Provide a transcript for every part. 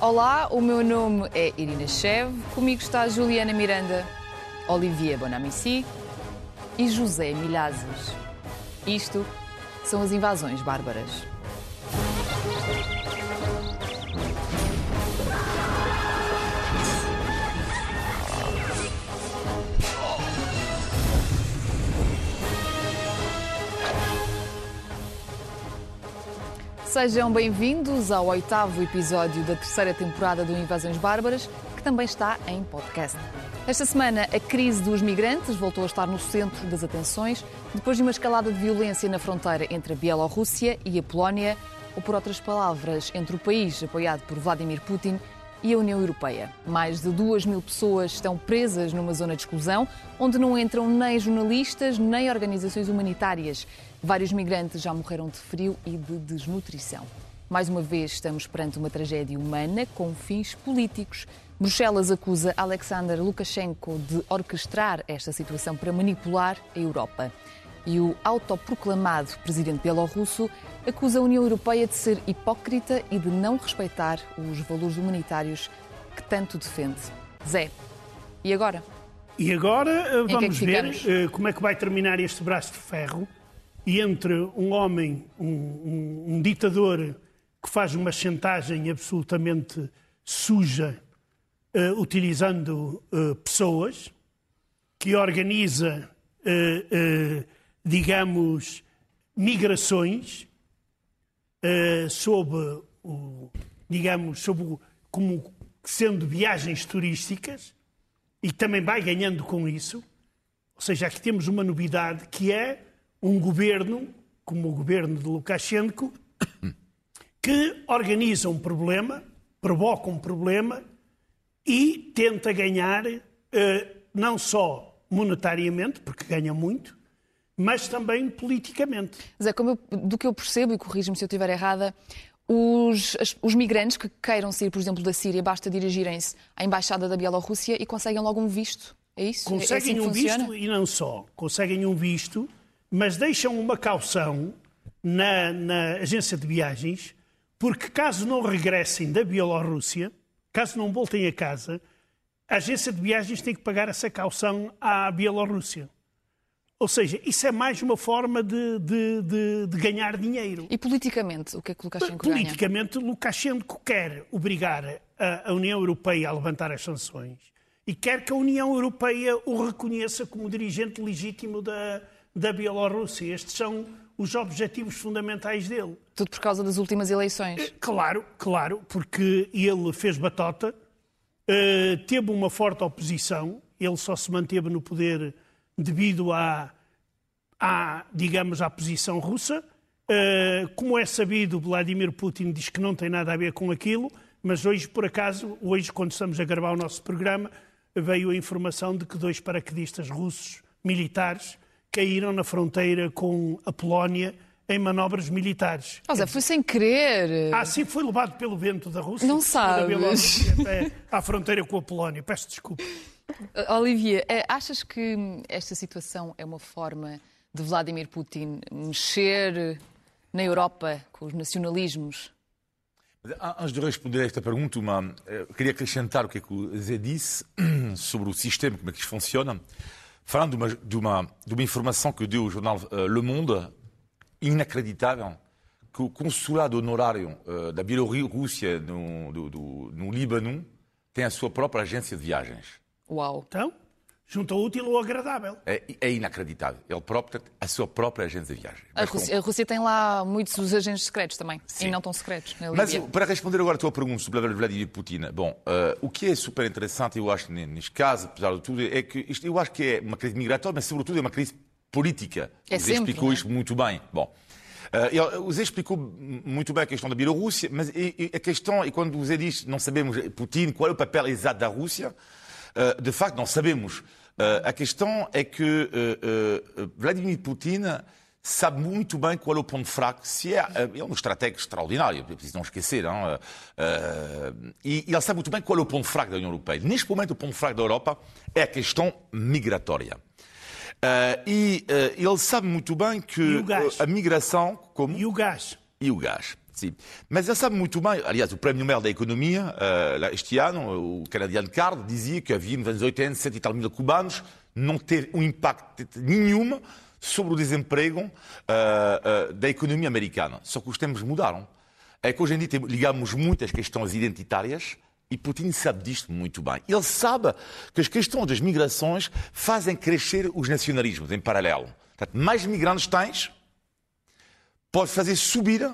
Olá, o meu nome é Irina Chev, comigo está Juliana Miranda, Olivier Bonamici e José Milhazes. Isto são as invasões bárbaras. Sejam bem-vindos ao oitavo episódio da terceira temporada do Invasões Bárbaras, que também está em podcast. Esta semana, a crise dos migrantes voltou a estar no centro das atenções, depois de uma escalada de violência na fronteira entre a Bielorrússia e a Polónia, ou por outras palavras, entre o país apoiado por Vladimir Putin e a União Europeia. Mais de duas mil pessoas estão presas numa zona de exclusão, onde não entram nem jornalistas nem organizações humanitárias. Vários migrantes já morreram de frio e de desnutrição. Mais uma vez, estamos perante uma tragédia humana com fins políticos. Bruxelas acusa Alexander Lukashenko de orquestrar esta situação para manipular a Europa. E o autoproclamado presidente bielorrusso acusa a União Europeia de ser hipócrita e de não respeitar os valores humanitários que tanto defende. Zé, e agora? E agora que é vamos que ver ficamos? eh, como é que vai terminar este braço de ferro e entre um homem, um, um- um ditador que faz uma chantagem absolutamente suja, eh, utilizando eh, pessoas, que organiza, eh, eh, digamos, migrações eh, sob o, digamos, sob o, como sendo viagens turísticas e também vai ganhando com isso. Ou seja, aqui temos uma novidade que é um governo, como o governo de Lukashenko, que organiza um problema, provoca um problema e tenta ganhar eh, não só monetariamente, porque ganha muito, mas também politicamente. Zé, como eu- do que eu percebo, e corrija-me se eu estiver errada, os, as- os migrantes que queiram sair, por exemplo, da Síria, basta dirigirem-se à Embaixada da Bielorrússia e conseguem logo um visto. É isso? É assim Conseguem um funciona? visto e não só. Conseguem um visto, mas deixam uma caução na, na agência de viagens, porque caso não regressem da Bielorrússia, caso não voltem a casa, a agência de viagens tem que pagar essa caução à Bielorrússia. Ou seja, isso é mais uma forma de, de- de- de ganhar dinheiro. E politicamente, o que é que Lukashenko ganha? Politicamente, Lukashenko quer obrigar a, a União Europeia a levantar as sanções e quer que a União Europeia o reconheça como dirigente legítimo da, da Bielorrússia. Estes são os objetivos fundamentais dele. Tudo por causa das últimas eleições. Claro, claro, porque ele fez batota, eh, teve uma forte oposição, ele só se manteve no poder devido à, à digamos, à posição russa. Eh, como é sabido, Vladimir Putin diz que não tem nada a ver com aquilo, mas hoje, por acaso, hoje, quando estamos a gravar o nosso programa, veio a informação de que dois paraquedistas russos militares caíram na fronteira com a Polónia em manobras militares. Oh, Zé, foi sem querer. Ah, sim, foi levado pelo vento da Rússia. Não da sabes. Bielorrússia até à fronteira com a Polónia. Peço desculpa. Olivia, eh, achas que esta situação é uma forma de Vladimir Putin mexer na Europa com os nacionalismos? Antes de responder a esta pergunta, uma, eh, queria acrescentar o que, é que o Zé disse sobre o sistema, como é que isto funciona, falando de uma, de uma, de uma informação que deu o jornal eh, Le Monde, inacreditável, que o consulado honorário eh, da Bielorrússia no, do- no Líbano tem a sua própria agência de viagens. Uau. Então, junta o útil ao agradável. É, é inacreditável. Ele próprio tem a sua própria agência de viagens. A Mas Rússia, a Rússia tem lá muitos agentes secretos também. Sim. E não tão secretos. Na Mas Líbia. para responder agora a tua pergunta sobre Vladimir Putin, bom, eh, o que é super interessante, eu acho, ne- neste caso, apesar de tudo, é que isto, eu acho que é uma crise migratória, mas sobretudo é uma crise política. É o Zé sempre, explicou é? isto muito bem. Bom, eh, ele- o Zé explicou muito bem a questão da Bielorrússia, mas e- e a questão, e quando o Zé diz não sabemos Putin, qual é o papel exato da Rússia, eh, de facto não sabemos. Eh, a questão é que Vladimir Putin sabe muito bem qual é o ponto fraco. Se é, ele é um estratega extraordinário, é preciso não esquecer. Não? E ele sabe muito bem qual é o ponto fraco da União Europeia. Neste momento, o ponto fraco da Europa é a questão migratória. E ele sabe muito bem que a migração, como E o gás? e o gás. Sim. Mas ele sabe muito bem, aliás, o Prémio Nobel da Economia, uh, este ano, o canadiano Card, dizia que havia nos anos 80, 100 e tal mil cubanos, não teve um impacto nenhum sobre o desemprego uh, uh, da economia americana. Só que os tempos mudaram. É que hoje em dia ligamos muitas questões identitárias e Putin sabe disto muito bem. Ele sabe que as questões das migrações fazem crescer os nacionalismos em paralelo. Portanto, mais migrantes tens, pode fazer subir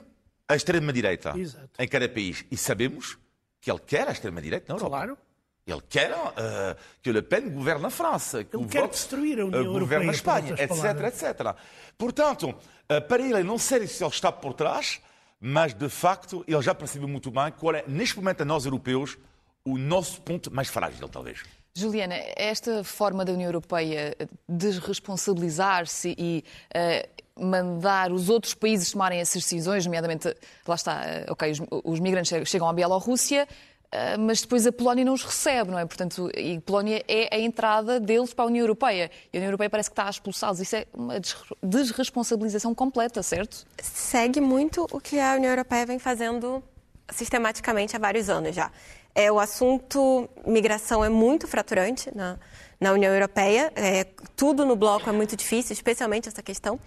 a extrema-direita em cada país. E sabemos que ele quer a extrema-direita na Europa. Claro. Ele quer uh, que Le Pen governe a França. Que ele quer Vox, destruir a União uh, Europeia. Governe a Espanha, etc, etc. Portanto, uh, para ele, não sei se ele está por trás, mas de facto ele já percebeu muito bem qual é, neste momento, a nós europeus, o nosso ponto mais frágil, talvez. Juliana, esta forma da União Europeia desresponsabilizar-se e uh, mandar os outros países tomarem essas decisões, nomeadamente, lá está, uh, ok, os, os, migrantes chegam à Bielorrússia, uh, mas depois a Polónia não os recebe, não é? Portanto, e Polónia é a entrada deles para a União Europeia. E a União Europeia parece que está a expulsá-los. Isso é uma desresponsabilização completa, certo? Segue muito o que a União Europeia vem fazendo sistematicamente há vários anos já. É, o assunto migração é muito fraturante na, na União Europeia. É, tudo no bloco é muito difícil, especialmente essa questão.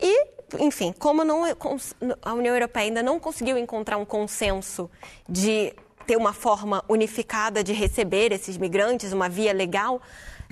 E, enfim, como não, a União Europeia ainda não conseguiu encontrar um consenso de ter uma forma unificada de receber esses migrantes, uma via legal,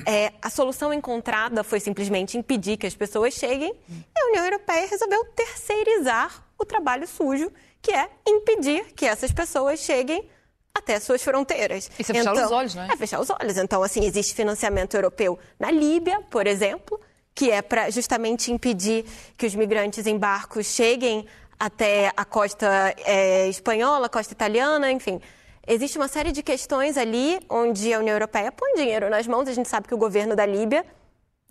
é, a solução encontrada foi simplesmente impedir que as pessoas cheguem e a União Europeia resolveu terceirizar o trabalho sujo, que é impedir que essas pessoas cheguem até suas fronteiras. Isso é fechar então, os olhos, não é? É fechar os olhos. Então, assim, existe financiamento europeu na Líbia, por exemplo, que é para justamente impedir que os migrantes em barcos cheguem até a costa é, espanhola, costa italiana, enfim. Existe uma série de questões ali onde a União Europeia põe dinheiro nas mãos. A gente sabe que o governo da Líbia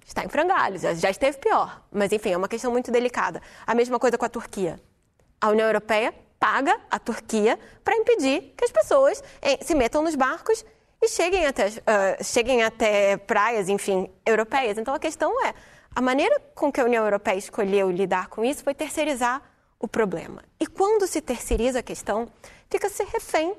está em frangalhos, já esteve pior. Mas, enfim, é uma questão muito delicada. A mesma coisa com a Turquia. A União Europeia paga a Turquia para impedir que as pessoas eh, se metam nos barcos e cheguem até, uh, cheguem até praias, enfim, europeias. Então a questão é, a maneira com que a União Europeia escolheu lidar com isso foi terceirizar o problema. E quando se terceiriza a questão, fica-se refém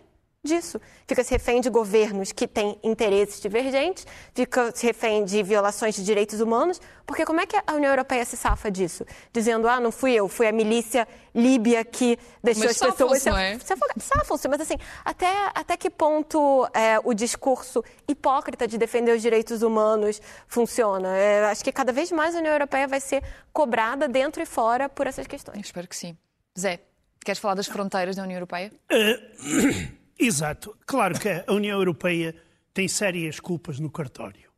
disso. Fica-se refém de governos que têm interesses divergentes, fica-se refém de violações de direitos humanos, porque como é que a União Europeia se safa disso? Dizendo, ah, não fui eu, foi a milícia líbia que deixou mas as pessoas... Não é? Safam-se, mas assim, até, até que ponto é, o discurso hipócrita de defender os direitos humanos funciona? É, acho que cada vez mais a União Europeia vai ser cobrada dentro e fora por essas questões. Eu espero que sim. Zé, queres falar das fronteiras da União Europeia? Exato. Claro que a União Europeia tem sérias culpas no cartório,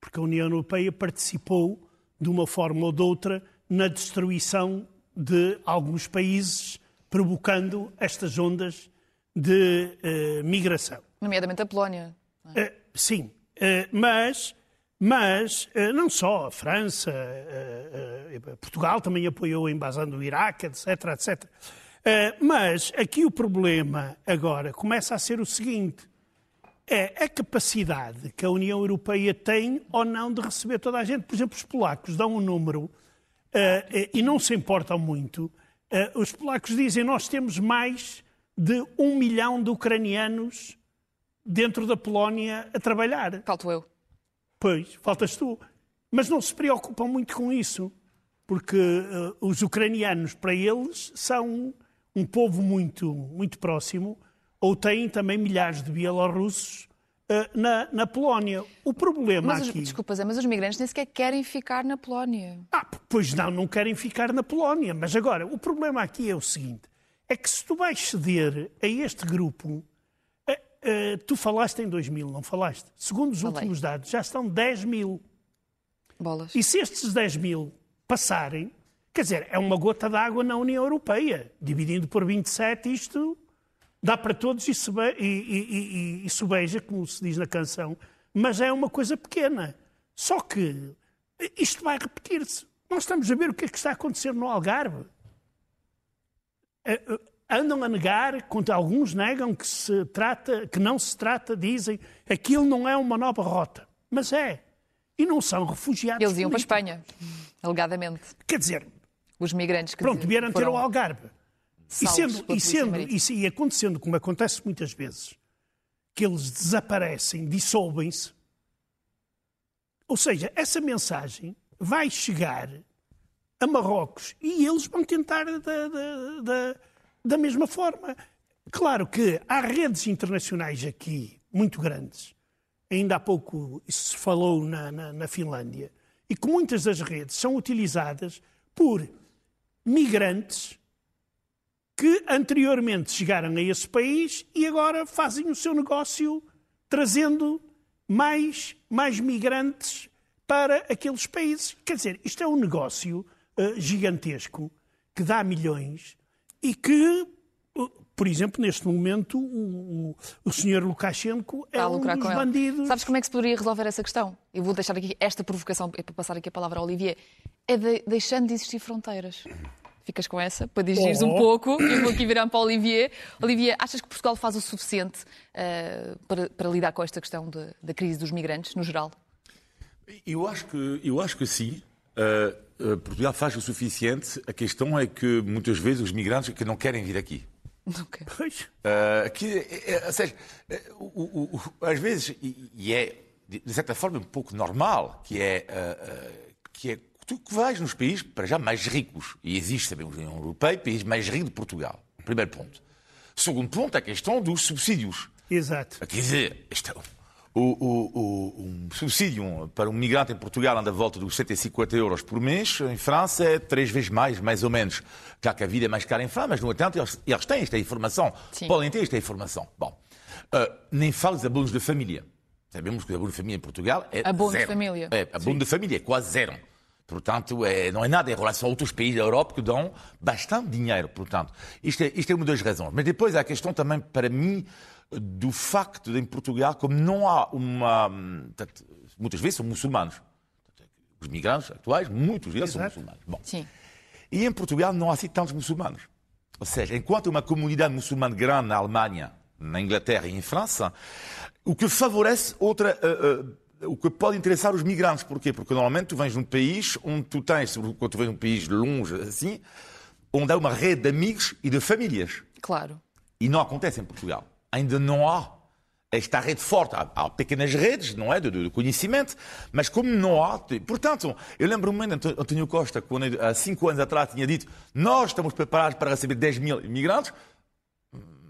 porque a União Europeia participou, de uma forma ou de outra, na destruição de alguns países, provocando estas ondas de uh, migração. Nomeadamente a Polónia. É? Uh, sim, uh, mas, mas não só a França, Portugal também apoiou a invasão do Iraque, etc, etc. Uh, mas aqui o problema agora começa a ser o seguinte: é a capacidade que a União Europeia tem ou não de receber toda a gente. Por exemplo, os polacos dão um número uh, e não se importam muito. Uh, os polacos dizem nós temos mais de um milhão de ucranianos dentro da Polónia a trabalhar. Falto eu. Pois, faltas tu. Mas não se preocupam muito com isso, porque uh, os ucranianos, para eles, são um povo muito, muito próximo, ou têm também milhares de bielorrussos uh, na, na Polónia. O problema mas, aqui... Desculpa, mas os migrantes nem sequer querem ficar na Polónia. Ah, pois não, não querem ficar na Polónia. Mas agora, o problema aqui é o seguinte, é que se tu vais ceder a este grupo, uh, uh, tu falaste em 2 mil, não falaste? Segundo os Falei. últimos dados, já estão 10 mil. Bolas. E se estes 10 mil passarem, Quer dizer, é uma gota d'água na União Europeia. Dividindo por 27, isto dá para todos e, sube, e, e, e, subeja, como se diz na canção, mas é uma coisa pequena. Só que isto vai repetir-se. Nós estamos a ver o que é que está a acontecer no Algarve. Eh, eh, andam a negar, quando alguns negam que se trata, que não se trata, dizem, aquilo não é uma nova rota. Mas é. E não são refugiados. Eles iam políticos. para a Espanha, alegadamente. Quer dizer, os migrantes que Pronto, vieram ter o Algarve. e, sendo, e, sendo, e, e acontecendo como acontece muitas vezes, que eles desaparecem, dissolvem-se, ou seja, essa mensagem vai chegar a Marrocos e eles vão tentar da, da, da, da mesma forma. Claro que há redes internacionais aqui muito grandes. Ainda há pouco se falou na, na, na Finlândia. E que muitas das redes são utilizadas por migrantes que anteriormente chegaram a esse país e agora fazem o seu negócio trazendo mais, mais migrantes para aqueles países. Quer dizer, isto é um negócio uh, gigantesco que dá milhões e que, por exemplo, neste momento, o, o, o senhor Lukashenko é um dos bandidos. Sabes como é que se poderia resolver essa questão? Eu vou deixar aqui esta provocação para passar aqui a palavra ao Olivier. É de, deixando de existir fronteiras ficas com essa, para digires oh. um pouco. Eu vou aqui virar para o Olivier. Olivier, achas que Portugal faz o suficiente uh, para, para, lidar com esta questão de, da crise dos migrantes, no geral? Eu acho que, eu acho que sim. Uh, Portugal faz o suficiente. A questão é que muitas vezes os migrantes que não querem vir aqui. Querem. Pois. Uh, que, é, é, ou seja, o, o, o, às vezes, e, e, é de certa forma um pouco normal, que é, que é tu que vais nos países, para já, mais ricos, e existe também a União Europeia, país mais rico de Portugal. Primeiro ponto. Segundo ponto, a questão dos subsídios. Exato. Quer dizer, este, o, o, um subsídio para um migrante em Portugal anda à volta dos 150 euros por mês. Em França é três vezes mais, mais ou menos. Já que a vida é mais cara em França, mas, no entanto, eles, eles têm esta informação. Sim. Podem ter esta informação. Bom, uh, nem falo dos abonos de família. Sabemos que o abono de família em Portugal é abono zero. de família. É, abono Sim. de família é quase zero. Portanto, é, não é nada em relação a outros países da Europa que dão bastante dinheiro. Portanto, isto é, isto é uma das razões. Mas depois há a questão também, para mim, do facto de em Portugal, como não há uma. Muitas vezes são muçulmanos. Os migrantes atuais, muitos deles Exato. são muçulmanos. Bom. Sim. E em Portugal não há assim tantos muçulmanos. Ou seja, enquanto uma comunidade muçulmana grande na Alemanha, na Inglaterra e em França, o que favorece outra. Uh, uh, o que pode interessar os migrantes. Porquê? Porque normalmente tu vens num país onde tu tens, quando tu vens num país longe assim, onde há uma rede de amigos e de famílias. Claro. E não acontece em Portugal. Ainda não há. Esta rede forte. Há, pequenas redes, não é, de, de, conhecimento, mas como não há... Portanto, eu lembro-me de António Costa, quando há cinco anos atrás tinha dito nós estamos preparados para receber 10 mil imigrantes,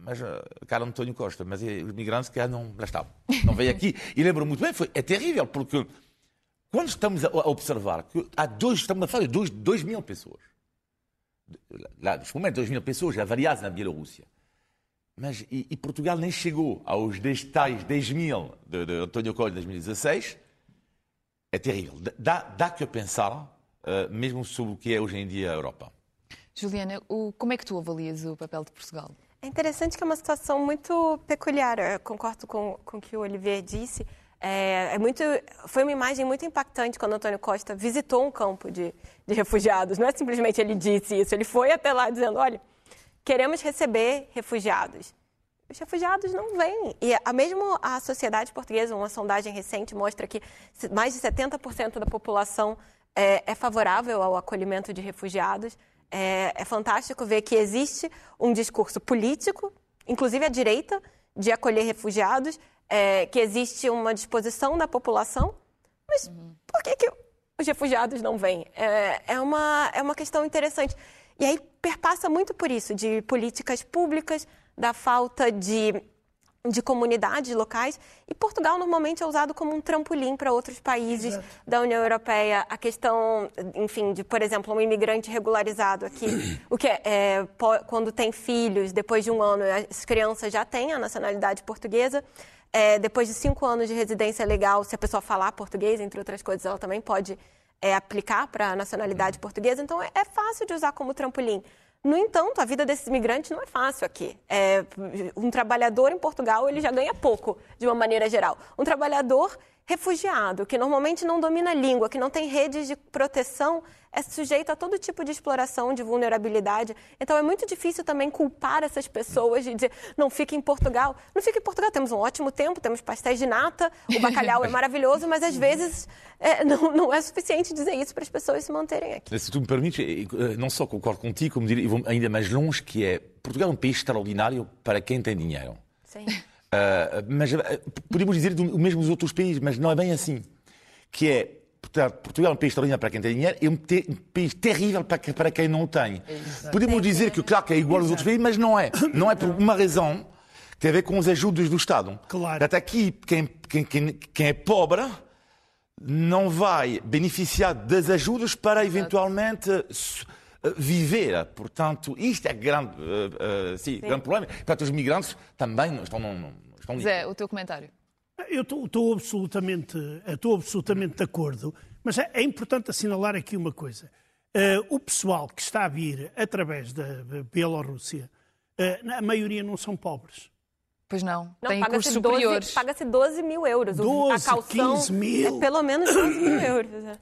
mas, eh, cara António Costa, mas os migrantes que não, lá estavam, não veio aqui. E lembro muito bem, foi, é terrível, porque quando estamos a observar que há dois, estamos a falar de dois, dois mil pessoas, lá, neste momento, dois mil pessoas já variadas na Bielorrússia, mas, e, e, Portugal nem chegou aos 10, tais 10 mil de, de António Costa em 2016, é terrível. Dá, dá que pensar, uh, mesmo sobre o que é hoje em dia a Europa. Juliana, o, como é que tu avalias o papel de Portugal? É interessante que é uma situação muito peculiar. Eu concordo com, com o que o Olivier disse. É, é, muito, foi uma imagem muito impactante quando Antônio Costa visitou um campo de, de refugiados. Não é simplesmente ele disse isso, ele foi até lá dizendo: olha, queremos receber refugiados. Os refugiados não vêm. E a, mesmo a sociedade portuguesa, uma sondagem recente mostra que mais de 70% da população é, é favorável ao acolhimento de refugiados. É, é fantástico ver que existe um discurso político, inclusive a direita, de acolher refugiados, é, que existe uma disposição da população, mas uhum. por que, que os refugiados não vêm? É, é, uma, é uma questão interessante. E aí perpassa muito por isso, de políticas públicas, da falta de de comunidades locais e Portugal normalmente é usado como um trampolim para outros países Exato. da União Europeia. A questão, enfim, de, por exemplo, um imigrante regularizado aqui, o que é, é, quando tem filhos, depois de um ano, as crianças já têm a nacionalidade portuguesa. É, depois de cinco anos de residência legal, se a pessoa falar português, entre outras coisas, ela também pode é, aplicar para a nacionalidade portuguesa. Então, é, é fácil de usar como trampolim. No entanto, a vida desses imigrantes não é fácil aqui. É, um trabalhador em Portugal ele já ganha pouco, de uma maneira geral. Um trabalhador refugiado, que normalmente não domina a língua, que não tem redes de proteção, é sujeito a todo tipo de exploração, de vulnerabilidade. Então é muito difícil também culpar essas pessoas de dizer, não fique em Portugal. Não fique em Portugal, temos um ótimo tempo, temos pastéis de nata, o bacalhau é maravilhoso, mas às vezes é, não, não, é suficiente dizer isso para as pessoas se manterem aqui. Se tu me permites, não só concordo contigo, como diria, ainda mais longe, que é Portugal é um país extraordinário para quem tem dinheiro. Sim. Uh, mas uh, podemos dizer o mesmo dos outros países, mas não é bem assim. Que é, portanto, Portugal é um país extraordinário para quem tem dinheiro e um, te, um país terrível para, para quem não tem. Exato. Podemos dizer que, claro, que é igual aos outros países, mas não é. Não é por uma razão que tem a ver com os ajudas do Estado. Claro. Até aqui, quem, quem, quem, quem é pobre não vai beneficiar das ajudas para eventualmente viver. Portanto, isto é grande, uh, uh, sim, sim. grande problema. Portanto, os migrantes também estão... Não, estão Zé, o teu comentário. Eu estou absolutamente, estou absolutamente de acordo, mas é, é importante assinalar aqui uma coisa. Uh, o pessoal que está a vir através da Bielorrússia, uh, a maioria não são pobres. Pois não, não tem cursos superiores. Paga-se 12 mil euros. 12, a calção 15 mil. É pelo menos 12 mil euros. É.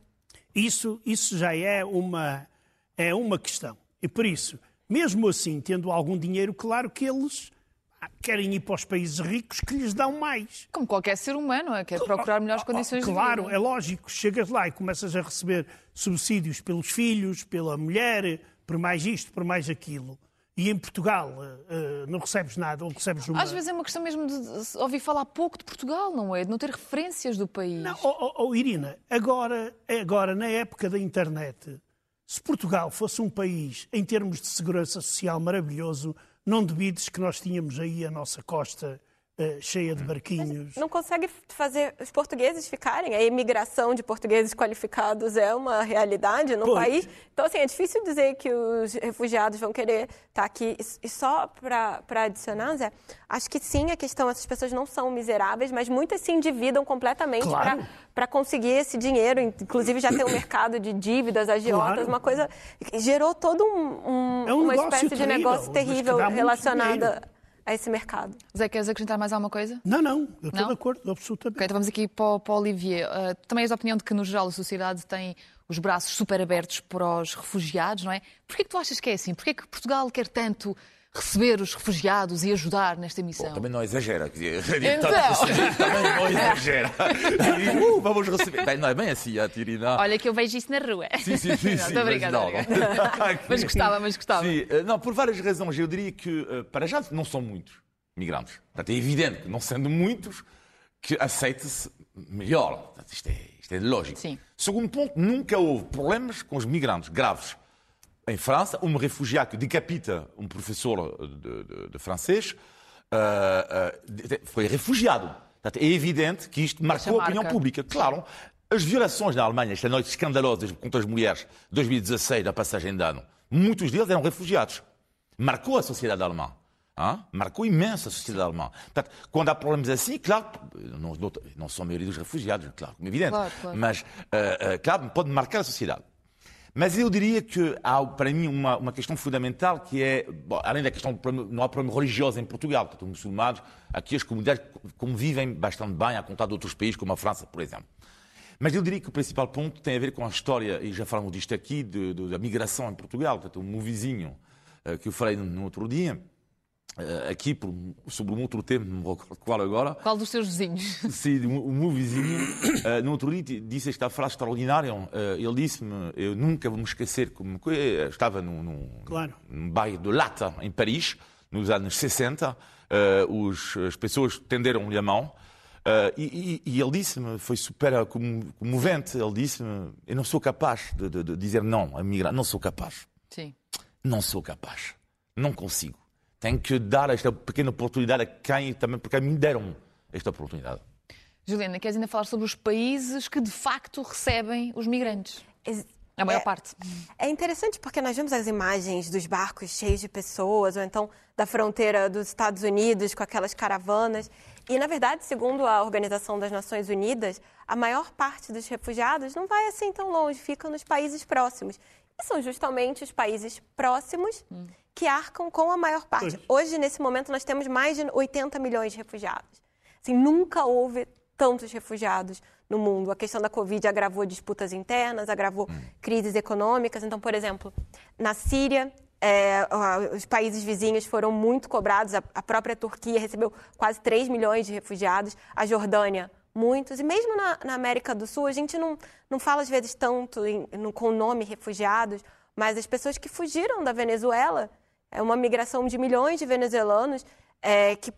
Isso, isso já é uma, é uma questão. E por isso, mesmo assim, tendo algum dinheiro, claro que eles querem ir para os países ricos que lhes dão mais. Como qualquer ser humano, é? quer procurar melhores condições claro, de vida. Claro, é lógico. Chegas lá e começas a receber subsídios pelos filhos, pela mulher, por mais isto, por mais aquilo. E em Portugal uh, não recebes nada, ou recebes uma... Às vezes é uma questão mesmo de ouvir falar pouco de Portugal, não é? De não ter referências do país. Não, oh, oh, oh, Irina, agora, agora, na época da internet, se Portugal fosse um país, em termos de segurança social maravilhoso, não duvides que nós tínhamos aí a nossa costa cheia de barquinhos. Mas não consegue fazer os portugueses ficarem? A imigração de portugueses qualificados é uma realidade no pois. país. Então, assim, é difícil dizer que os refugiados vão querer estar tá aqui. E só para adicionar, Zé, acho que sim, a questão, essas pessoas não são miseráveis, mas muitas se endividam completamente claro. para conseguir esse dinheiro. Inclusive, já tem um mercado de dívidas, agiotas, claro. uma coisa. Gerou todo um, um, é um uma espécie terrível, de negócio terrível relacionada a esse mercado. Zé, queres acrescentar mais alguma coisa? Não, não, eu estou de acordo, absolutamente. Ok, então vamos aqui para, para o Olivier. Uh, também és da opinião de que, no geral, a sociedade tem os braços super abertos para os refugiados, não é? Porquê que tu achas que é assim? Porquê que Portugal quer tanto receber os refugiados e ajudar nesta missão. Bom, também não exagera. Então. também não exagera. Uh, vamos receber. Bem, não é bem assim, a Tirina. Olha que eu vejo isso na rua. Sim, sim, sim. Estou obrigada. Mas gostava, mas gostava. Sim, eh, não, por várias razões. Eu diria que, eh, para já, não são muitos migrantes. Portanto, é evidente que, não sendo muitos, que aceita-se melhor. Portanto, isto, é, isto é lógico. Sim. Segundo ponto, nunca houve problemas com os migrantes graves em França, um refugiado que decapita um professor de, de, de francês uh, uh, foi refugiado. Portanto, é evidente que isto marcou a opinião pública. Claro, as violações na Alemanha, esta noite escandalosas contra as mulheres, 2016, da passagem de ano, muitos deles eram refugiados. Marcou a sociedade alemã. Hein? Marcou imenso a sociedade alemã. Portanto, quando há problemas assim, claro, não, não são a maioria dos refugiados, claro, como é evidente, claro, claro. mas, uh, claro, pode marcar a sociedade. Mas eu diria que há, para mim, uma, uma questão fundamental que é, bom, além da questão, não há problema religioso em Portugal, portanto, os muçulmanos, aqui as comunidades convivem bastante bem, a contar de outros países, como a França, por exemplo. Mas eu diria que o principal ponto tem a ver com a história, e já falamos disto aqui, de, de, da migração em Portugal, portanto, um vizinho uh, que eu falei no, no outro dia, aqui por, sobre um outro tema, não me recordo qual agora. Qual dos seus vizinhos? Sim, o meu vizinho, uh, no outro dia, disse esta frase extraordinária. Uh, ele disse-me: Eu nunca vou me esquecer como estava num, num, claro. num bairro de Lata, em Paris, nos anos 60. Os, as pessoas tenderam-lhe a mão. E, e, e, ele disse-me, foi super comovente. Ele disse-me: Eu não sou capaz de, de, de dizer não a migrar, não sou capaz. Sim. Não sou capaz. Não consigo tem que dar esta pequena oportunidade a quem também, porque a mim deram esta oportunidade. Juliana, queres ainda falar sobre os países que de facto recebem os migrantes? A maior é, parte. É interessante porque nós vemos as imagens dos barcos cheios de pessoas, ou então da fronteira dos Estados Unidos com aquelas caravanas. E, na verdade, segundo a Organização das Nações Unidas, a maior parte dos refugiados não vai assim tão longe, fica nos países próximos. E são justamente os países próximos hum que arcam com a maior parte. Hoje, nesse momento, nós temos mais de 80 milhões de refugiados. Assim, nunca houve tantos refugiados no mundo. A questão da Covid agravou disputas internas, agravou hum. crises econômicas. Então, por exemplo, na Síria, é, os países vizinhos foram muito cobrados. A, a, própria Turquia recebeu quase 3 milhões de refugiados. A Jordânia, muitos. E mesmo na, na América do Sul, a gente não, não fala às vezes tanto em, no, com o nome refugiados, mas as pessoas que fugiram da Venezuela É uma migração de milhões de venezuelanos é, que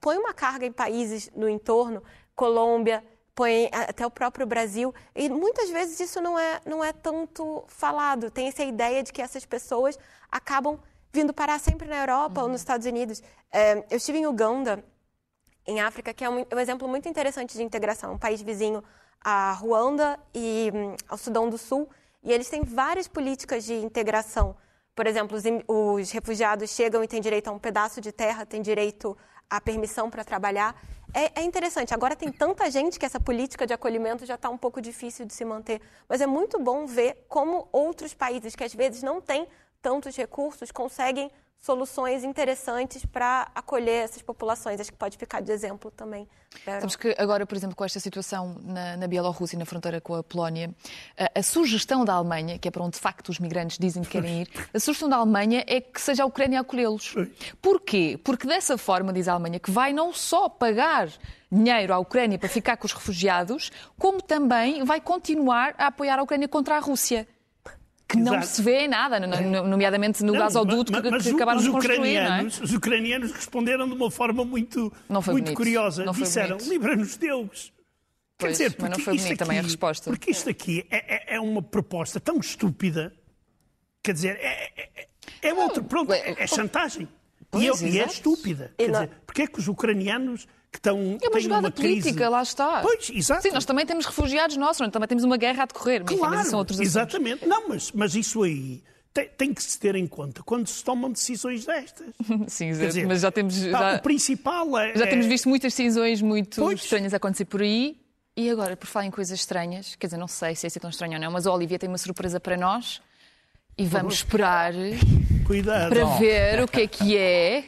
põe uma carga em países no entorno, Colômbia, põe até o próprio Brasil. E muitas vezes isso não é, não é tanto falado. Tem essa ideia de que essas pessoas acabam vindo parar sempre na Europa uhum. ou nos Estados Unidos. É, eu estive em Uganda, em África, que é um, um, exemplo muito interessante de integração, um país vizinho a Ruanda e um, ao Sudão do Sul, e eles têm várias políticas de integração. Por exemplo, os, os refugiados chegam e têm direito a um pedaço de terra, têm direito à permissão para trabalhar. É, é, interessante. Agora tem tanta gente que essa política de acolhimento já está um pouco difícil de se manter. Mas é muito bom ver como outros países que às vezes não têm tantos recursos conseguem soluções interessantes para acolher essas populações. Acho que pode ficar de exemplo também. Sabes que agora, por exemplo, com esta situação na, na Bielorrússia, na fronteira com a Polónia, a, a, sugestão da Alemanha, que é para onde de facto os migrantes dizem que querem ir, a sugestão da Alemanha é que seja a Ucrânia a acolhê-los. Porquê? Porque dessa forma, diz a Alemanha, que vai não só pagar dinheiro à Ucrânia para ficar com os refugiados, como também vai continuar a apoiar a Ucrânia contra a Rússia que não Exato. se vê nada, nomeadamente no não, gasoduto mas, que, mas que acabaram de construir. É? Os ucranianos responderam de uma forma muito, muito curiosa. Não Disseram, livra-nos Deus. Quer pois, dizer, mas não foi bonito também a resposta. Porque isto aqui é, é, é uma proposta tão estúpida. Quer dizer, é, é, é outro. Pronto, é, chantagem. Pois, e, é, e é estúpida. Quer dizer, porque é que os ucranianos que estão. É uma jogada uma política, crise. lá está. Pois, exato. Sim, nós também temos refugiados nossos, também temos uma guerra a decorrer, mas, claro, mas são outros Exatamente. Não, mas, mas isso aí tem, tem, que se ter em conta quando se tomam decisões destas. Sim, dizer, mas já temos. Já, o principal é. Já temos é- visto muitas decisões muito pois. estranhas acontecer por aí. E agora, por falar em coisas estranhas, quer dizer, não sei se é assim tão estranho ou não, mas a Olivia tem uma surpresa para nós e vamos esperar Cuidado. para ver o que é que é.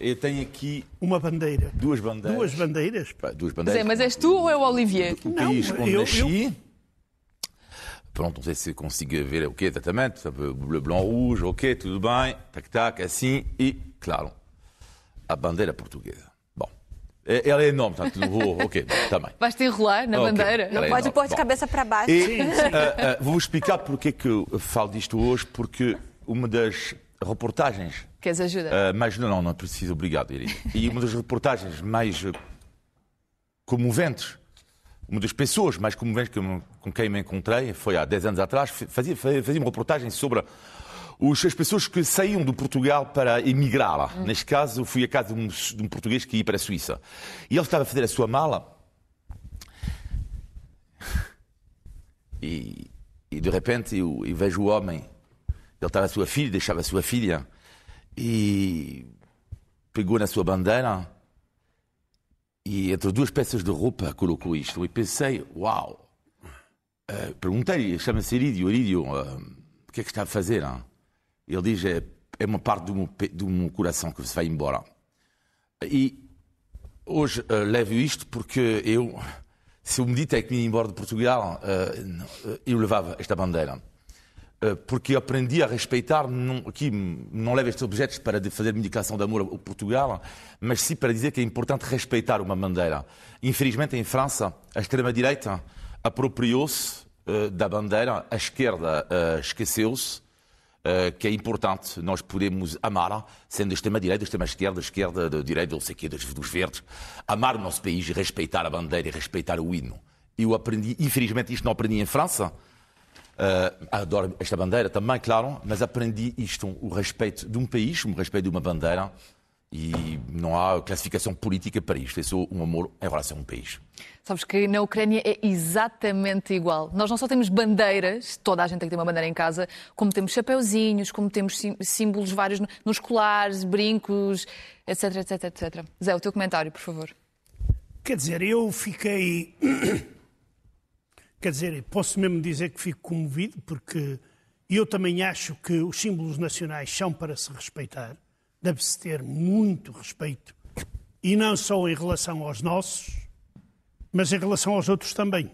Eu tenho aqui. Uma bandeira. Duas bandeiras. Duas bandeiras? Pá, duas bandeiras. Zé, mas és tu ou é o Olivier? O país não, onde eu, nasci. Eu... Pronto, não sei se consigo ver o que exatamente. Bleu, blanc, rouge, ok, tudo bem. Tac, tac, assim. E, claro, a bandeira portuguesa. Bom. É, ela é enorme, portanto, não vou. Ok, também. Vais-te enrolar na okay. bandeira? Não é pode pôr de cabeça para baixo. E, uh, uh, vou explicar porque é que eu falo disto hoje, porque uma das reportagens. Queres ajuda? Uh, mas não, não, não preciso, obrigado, Irene. E uma das reportagens mais comoventes, uma das pessoas mais comoventes que, com quem me encontrei, foi há 10 anos atrás, fazia, fazia uma reportagem sobre os, as pessoas que saíam de Portugal para emigrar. Hum. Neste caso, fui a casa de um, de um português que ia para a Suíça. E ele estava a fazer a sua mala. E, e de repente eu, eu vejo o homem ele estava a sua filha, deixava a sua filha e pegou na sua bandeira e entre duas peças de roupa colocou isto. E pensei, uau! Uh, Perguntei-lhe, chama-se Irídio, Irídio, uh, o que é que está a fazer? Ele diz, é, é uma parte do meu, do meu coração que se vai embora. E hoje uh, levo isto porque eu, se eu me é que me ia embora de Portugal, eu levava esta bandeira. Eh, porque aprendi a respeitar, não, aqui não levo estes objetos para fazer indicação de amor ao Portugal, mas sim para dizer que é importante respeitar uma bandeira. Infelizmente, em França, a extrema-direita apropriou-se uh, da bandeira, a esquerda uh, esqueceu-se, uh, que é importante, nós podemos amar, sendo extrema-direita, extrema-esquerda, esquerda, direita, não sei o quê, dos, dos verdes, amar o nosso país respeitar a bandeira e respeitar o hino. Eu aprendi, infelizmente, isto não aprendi em França, Uh, adoro esta bandeira também, claro, mas aprendi isto, o respeito de um país, o respeito de uma bandeira, e não há classificação política para isto. É só um amor em relação a um país. Sabes que na Ucrânia é exatamente igual. Nós não só temos bandeiras, toda a gente tem que ter uma bandeira em casa, como temos chapeuzinhos, como temos símbolos vários nos colares, brincos, etc, etc, etc. Zé, o teu comentário, por favor. Quer dizer, eu fiquei Quer dizer, posso mesmo dizer que fico comovido, porque eu também acho que os símbolos nacionais são para se respeitar. Deve-se ter muito respeito. E não só em relação aos nossos, mas em relação aos outros também.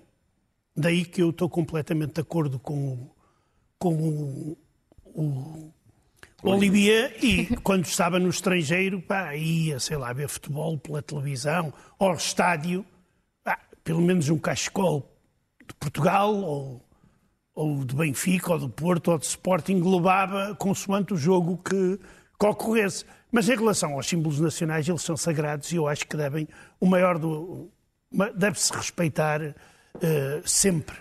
Daí que eu estou completamente de acordo com o, com o, o Olivier e quando estava no estrangeiro, pá, ia, sei lá, ver futebol pela televisão, ao estádio, pá, pelo menos um cachecol de Portugal ou, ou de Benfica ou do Porto ou de Sporting englobava consoante o jogo que, que ocorresse. Mas em relação aos símbolos nacionais, eles são sagrados e eu acho que devem, o maior do. deve-se respeitar uh, sempre.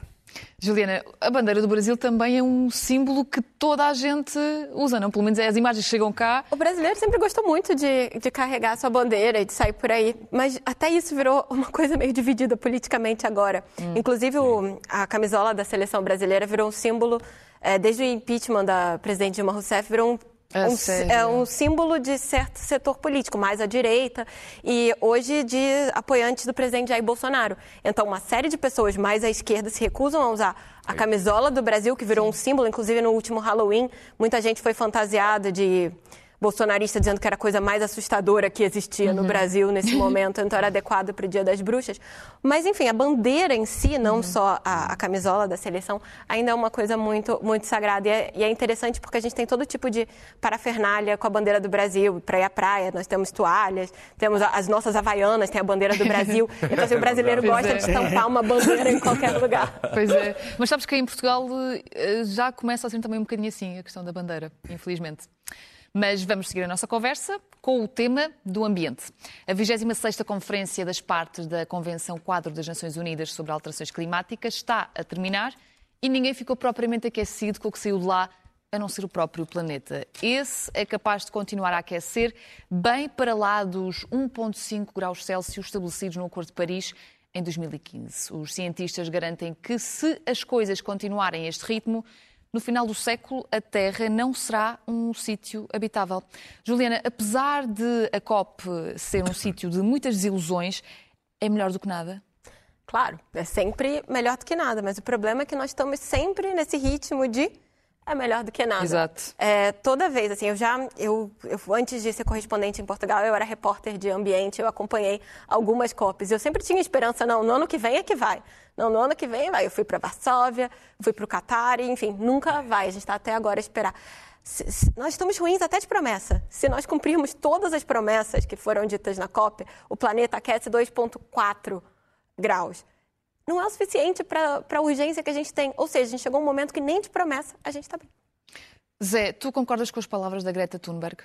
Juliana, a bandeira do Brasil também é um símbolo que toda a gente usa, não? Pelo menos é as imagens chegam cá. O brasileiro sempre gostou muito de, de carregar sua bandeira e de sair por aí, mas até isso virou uma coisa meio dividida politicamente agora. Hum. Inclusive, o, a camisola da seleção brasileira virou um símbolo, é, desde o impeachment da presidente Dilma Rousseff, virou um é, um, é um símbolo de certo setor político, mais à direita, e hoje de apoiantes do presidente Jair Bolsonaro. Então, uma série de pessoas mais à esquerda se recusam a usar a camisola do Brasil, que virou um símbolo, inclusive no último Halloween, muita gente foi fantasiada de bolsonarista dizendo que era a coisa mais assustadora que existia uhum. no Brasil nesse momento, então era adequado para o Dia das Bruxas. Mas, enfim, a bandeira em si, não uhum. só a, a, camisola da seleção, ainda é uma coisa muito, muito sagrada. E é, e é, interessante porque a gente tem todo tipo de parafernália com a bandeira do Brasil. Para ir à praia, nós temos toalhas, temos as nossas havaianas, tem a bandeira do Brasil. Então, assim, o brasileiro gosta de é. estampar uma bandeira em qualquer lugar. Pois é. Mas sabes que em Portugal eh, já começa a ser também um bocadinho assim a questão da bandeira, infelizmente. Mas vamos seguir a nossa conversa com o tema do ambiente. A 26ª Conferência das Partes da Convenção Quadro das Nações Unidas sobre Alterações Climáticas está a terminar e ninguém ficou propriamente aquecido com o que saiu de lá, a não ser o próprio planeta. Esse é capaz de continuar a aquecer bem para lá dos 1,5 graus Celsius estabelecidos no Acordo de Paris em 2015. Os cientistas garantem que, se as coisas continuarem a este ritmo, no final do século, a Terra não será um sítio habitável. Juliana, apesar de a COP ser um sítio de muitas desilusões, é melhor do que nada? Claro, é sempre melhor do que nada, mas o problema é que nós estamos sempre nesse ritmo de é melhor do que nada. Exato. É, toda vez, assim, eu já, eu, eu, antes de ser correspondente em Portugal, eu era repórter de ambiente, eu acompanhei algumas COPs. Eu sempre tinha esperança, não, no ano que vem é que vai. Não, no ano que vem vai. Eu fui para Varsóvia, fui para o Catar, enfim, nunca vai. A gente está até agora a esperar. Se, se, nós estamos ruins até de promessa. Se nós cumprirmos todas as promessas que foram ditas na COP, o planeta aquece 2,4 graus não é o suficiente para a urgência que a gente tem. Ou seja, a gente chegou a um momento que nem de promessa a gente está bem. Zé, tu concordas com as palavras da Greta Thunberg?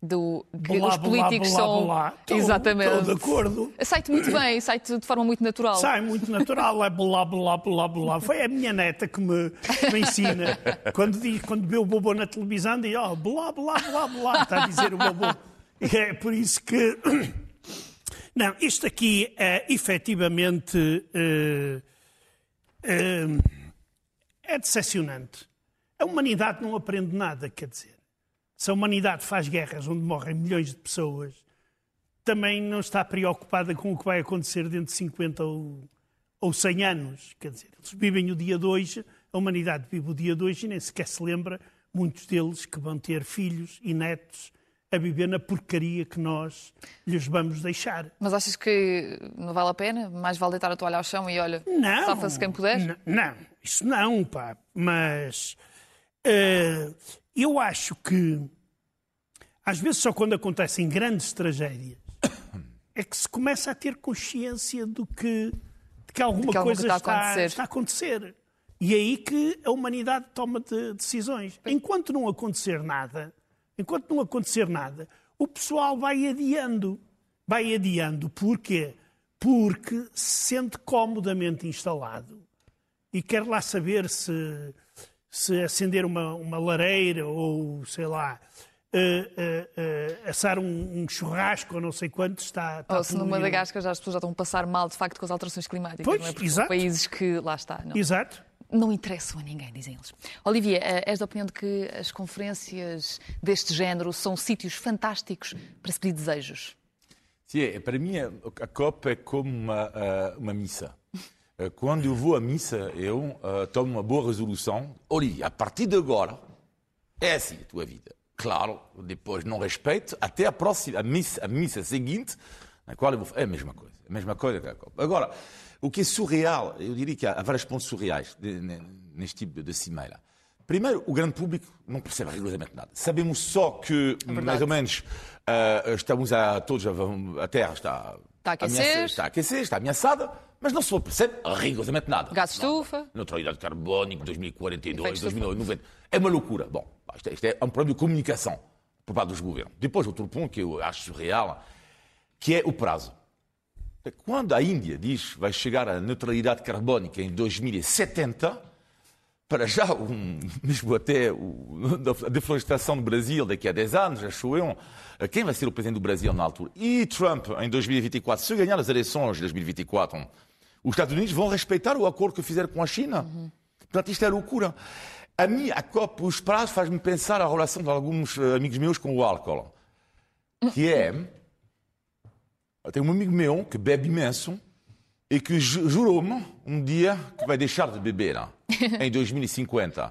Do, que os políticos blá, são. Blá, Exatamente. Estou de acordo. Sai-te muito bem, sai-te de forma muito natural. Sai muito natural, é blá, blá, blá, blá. Foi a minha neta que me, me ensina. quando, diz, quando vê o bobo na televisão, diz, oh, blá, blá, blá, blá. Está a dizer o bobo. E é por isso que não, isto aqui é efetivamente uh, uh, é decepcionante. A humanidade não aprende nada, quer dizer. Se a humanidade faz guerras onde morrem milhões de pessoas, também não está preocupada com o que vai acontecer dentro de 50 ou, ou 100 anos. Quer dizer, eles vivem o dia de hoje, a humanidade vive o dia de hoje e nem sequer se lembra, muitos deles, que vão ter filhos e netos a viver na porcaria que nós lhes vamos deixar. Mas achas que não vale a pena? Mais vale deitar a toalha ao chão e olha, não, safa-se quem puder? Não, isso não, pá. Mas uh, eu acho que às vezes só quando acontecem grandes tragédias é que se começa a ter consciência do que, de que alguma de que coisa está, está, está, a acontecer. E é aí que a humanidade toma de decisões. Enquanto não acontecer nada, enquanto não acontecer nada, o pessoal vai adiando. Vai adiando. Porquê? Porque se sente comodamente instalado e quer lá saber se, se acender uma, uma lareira ou, sei lá, Uh, uh, uh, assar um, um, churrasco ou não sei quanto está. está ou se no Madagascar já as pessoas já estão a passar mal de facto com as alterações climáticas, pois, não é? Exato. países que lá está. Não. Exato não interessam a ninguém, dizem eles. Olivia, eh, és da opinião de que as conferências deste género são sítios fantásticos para se pedir desejos? Sim, é, para mim a COP é como uma, eh, uma missa. Eh, quando eu vou à missa, eu uh, tomo uma boa resolução. Olivia, a partir de agora, é assim a tua vida. Claro, depois não respeito, até a próxima, a missa, a missa seguinte, na qual eu vou... É a mesma coisa, a mesma coisa que a COP. Agora, o que é surreal, eu diria que há, vários pontos surreais neste tipo de cimeira. Primeiro, o grande público não percebe rigorosamente nada. Sabemos só que, é mais ou menos, uh, estamos a todos, a, a Terra está, está a, aquecer. está a aquecer, está ameaçada, mas não se percebe rigorosamente nada. Gás estufa. Neutralidade carbónica, 2042, 2090. É uma loucura. Bom, isto é, isto é um problema de comunicação. por parte dos governos. Depois, outro ponto que eu acho surreal, que é o prazo. Quando a Índia diz que vai chegar à neutralidade carbónica em 2070, para já, um, mesmo até o, a deflorestação do Brasil daqui a 10 anos, acho eu, quem vai ser o presidente do Brasil na altura? E Trump em 2024, se ganhar as eleições de 2024, os Estados Unidos vão respeitar o acordo que fizeram com a China. Uhum. Portanto, isto é loucura. A mim, a COP, os prazos faz-me pensar a relação de alguns eh, amigos meus com o álcool. Que é. Eu tenho um amigo meu que bebe imenso e que jurou-me um dia que vai deixar de beber em 2050.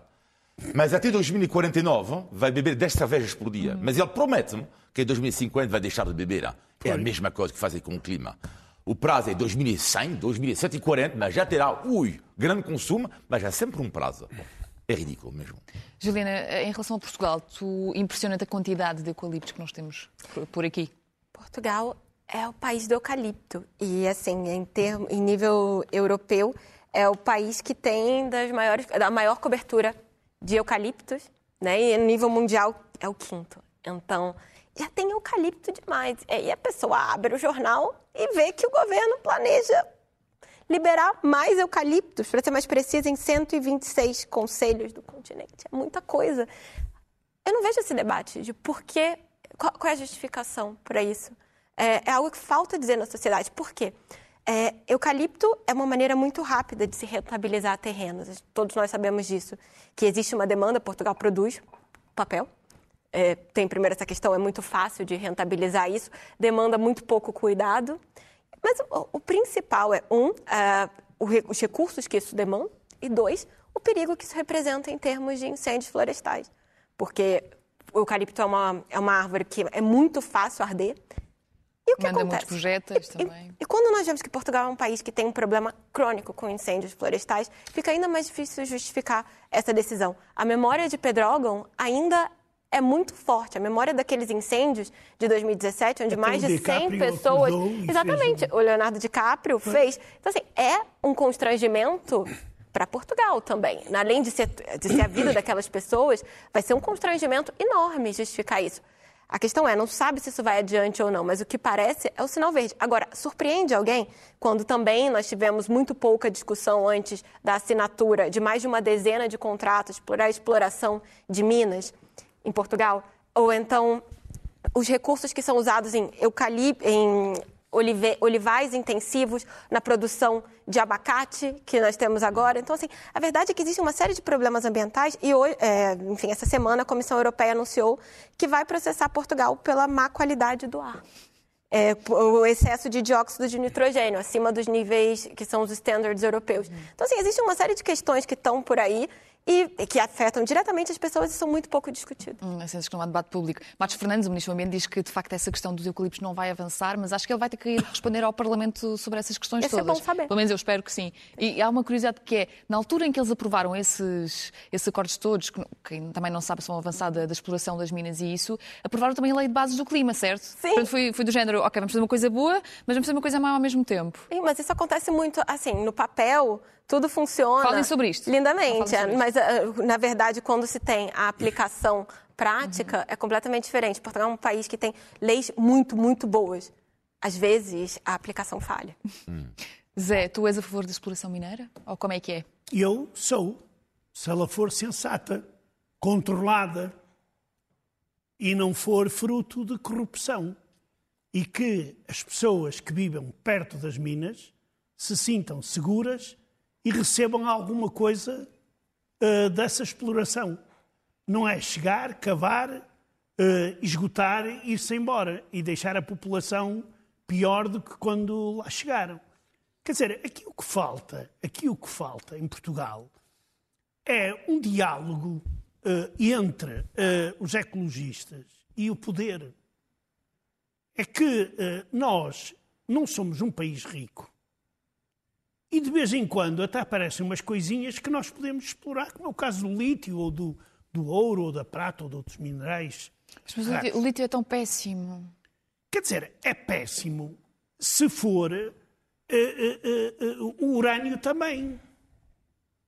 Mas até 2049 vai beber 10 cervejas por dia. Uhum. Mas ele promete-me que em 2050 vai deixar de beber. É a mesma coisa que fazem com o clima. O prazo é 2100, 2140, mas já terá, ui, grande consumo, mas há sempre um prazo. É ridículo mesmo. Juliana, em relação a Portugal, tu impressiona-te a quantidade de eucaliptos que nós temos por aqui? Portugal é o país do eucalipto. E, assim, em, termo, em nível europeu, é o país que tem das maiores, a maior cobertura de eucaliptos, né? E, a nível mundial, é o quinto. Então, já tem eucalipto demais. E a pessoa abre o jornal e vê que o governo planeja liberar mais eucaliptos, para ser mais preciso, em 126 conselhos do continente. É muita coisa. Eu não vejo esse debate de por que, qual, qual é a justificação para isso. É, é, algo que falta dizer na sociedade. Por quê? É, eucalipto é uma maneira muito rápida de se rentabilizar terrenos. Todos nós sabemos disso. Que existe uma demanda, Portugal produz papel, é, tem primeiro essa questão, é muito fácil de rentabilizar isso, demanda muito pouco cuidado. Mas o, o principal é, um, uh, os recursos que isso demanda, e dois, o perigo que isso representa em termos de incêndios florestais. Porque o eucalipto é uma, é uma árvore que é muito fácil arder. E o que Manda acontece? muitos projetos e, também. E, e, quando nós vemos que Portugal é um país que tem um problema crônico com incêndios florestais, fica ainda mais difícil justificar essa decisão. A memória de Pedrógão ainda é muito forte. A memória daqueles incêndios de 2017, onde mais de 100 pessoas. Exatamente, o Leonardo DiCaprio fez. Então, assim, é um constrangimento para Portugal também. Além de ser, de ser a vida daquelas pessoas, vai ser um constrangimento enorme justificar isso. A questão é, não sabe se isso vai adiante ou não, mas o que parece é o sinal verde. Agora, surpreende alguém quando também nós tivemos muito pouca discussão antes da assinatura de mais de uma dezena de contratos para a exploração de minas? em Portugal, ou então os recursos que são usados em eucalipto, em olive, olivais intensivos na produção de abacate que nós temos agora. Então, assim, a verdade é que existe uma série de problemas ambientais e, é, enfim, essa semana a Comissão Europeia anunciou que vai processar Portugal pela má qualidade do ar. É, o excesso de dióxido de nitrogênio, acima dos níveis que são os standards europeus. Então, assim, existe uma série de questões que estão por aí e que afetam diretamente as pessoas e são muito pouco discutidos. Hum, é que não há debate público. Matos Fernandes, o Ministro do Ambiente, diz que de facto essa questão dos eucaliptos não vai avançar, mas acho que ele vai ter que ir responder ao Parlamento sobre essas questões Esse todas. É bom saber. Pelo menos eu espero que sim. E há uma curiosidade que é, na altura em que eles aprovaram esses, esses acordos todos, que, que também não sabe se vão avançar da, da, exploração das minas e isso, aprovaram também a lei de bases do clima, certo? Sim. Portanto, foi, foi do género, ok, vamos fazer uma coisa boa, mas vamos fazer uma coisa má ao mesmo tempo. Sim, mas isso acontece muito, assim, no papel tudo funciona. Falem sobre isto. Lindamente. Sobre mas, isto. na verdade, quando se tem a aplicação prática, uhum. é completamente diferente. Portugal é um país que tem leis muito, muito boas. Às vezes, a aplicação falha. Hum. Zé, tu és a favor da exploração mineira? Ou como é que é? Eu sou. Se ela for sensata, controlada e não for fruto de corrupção. E que as pessoas que vivem perto das minas se sintam seguras e recebam alguma coisa uh, dessa exploração. Não é chegar, cavar, uh, esgotar ir-se embora e deixar a população pior do que quando lá chegaram. Quer dizer, aqui o que falta, aqui o que falta em Portugal é um diálogo uh, entre os ecologistas e o poder. É que nós não somos um país rico. E de vez em quando até aparecem umas coisinhas que nós podemos explorar, como é o caso do lítio, ou do, do ouro, ou da prata, ou de outros minerais. Mas o lítio é tão péssimo. Quer dizer, é péssimo se for uh, uh, uh, o urânio também.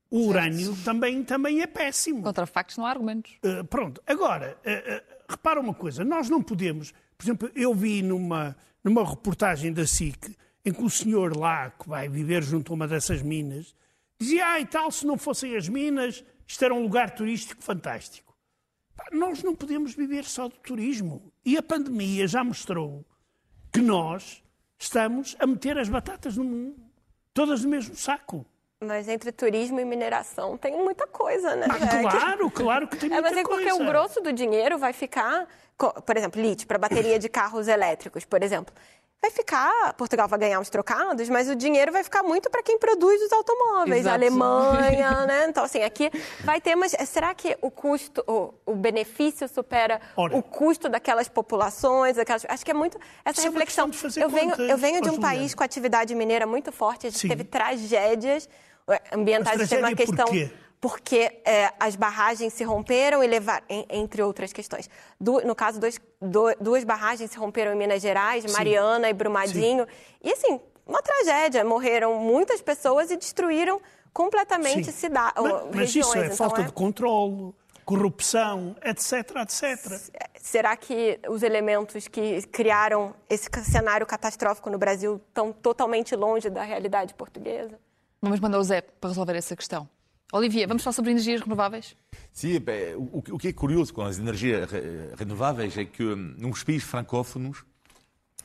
O urânio também, também é péssimo. Contra factos não há argumentos. pronto, agora, repara uma coisa, nós não podemos. Por exemplo, eu vi numa, numa reportagem da SIC em que o senhor lá, que vai viver junto a uma dessas minas, dizia: ah, e tal, se não fossem as minas, isto era um lugar turístico fantástico. Nós não podemos viver só do turismo. E a pandemia já mostrou que nós estamos a meter as batatas no, todas no mesmo saco. Mas entre turismo e mineração tem muita coisa, né? Ah, claro, claro que tem muita é, mas é porque coisa. o grosso do dinheiro vai ficar, por exemplo, lítio para bateria de carros elétricos, por exemplo vai ficar, Portugal vai ganhar uns trocados, mas o dinheiro vai ficar muito para quem produz os automóveis, Exato. a Alemanha, né? Então, assim, aqui vai ter, mas será que o custo, o, o benefício supera Ora. o custo daquelas populações? Daquelas, acho que é muito essa é reflexão. É eu venho, eu venho de um país com atividade mineira muito forte, a gente Sim. teve tragédias ambientais, mas teve uma questão. Porque é, as barragens se romperam e levaram, entre outras questões. Du, no caso, dois, do, duas barragens se romperam em Minas Gerais, Sim. Mariana e Brumadinho. Sim. E assim, uma tragédia. Morreram muitas pessoas e destruíram completamente cidades. Mas, mas isso é então, falta é... de controle, corrupção, etc, etc. Será que os elementos que criaram esse cenário catastrófico no Brasil estão totalmente longe da realidade portuguesa? Vamos mandar o Zé para resolver essa questão. Olivia, vamos falar sobre energias renováveis? Sim, bem, o, o, que é curioso com as energias renováveis é que nos países francófonos,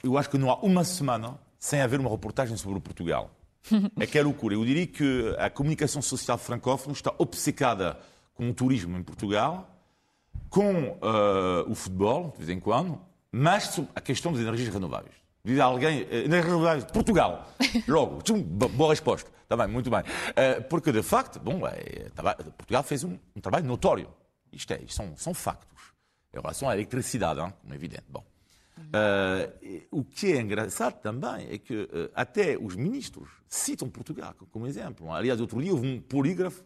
eu acho que não há uma semana sem haver uma reportagem sobre o Portugal. É que é loucura. Eu diria que a comunicação social francófona está obcecada com o turismo em Portugal, com uh, o futebol, de vez em quando, mas a questão das energias renováveis. Diz alguém, eh, energias renováveis, Portugal. Logo, boa resposta. Está bem, muito bem. Uh, porque, de facto, bom, é, tá Portugal fez um, um, trabalho notório. Isto, é, isto são, são factos. Em relação à eletricidade, hein, como é evidente. Bom. Uh, o que é engraçado também é que uh, até os ministros citam Portugal como exemplo. Aliás, outro dia houve um polígrafo,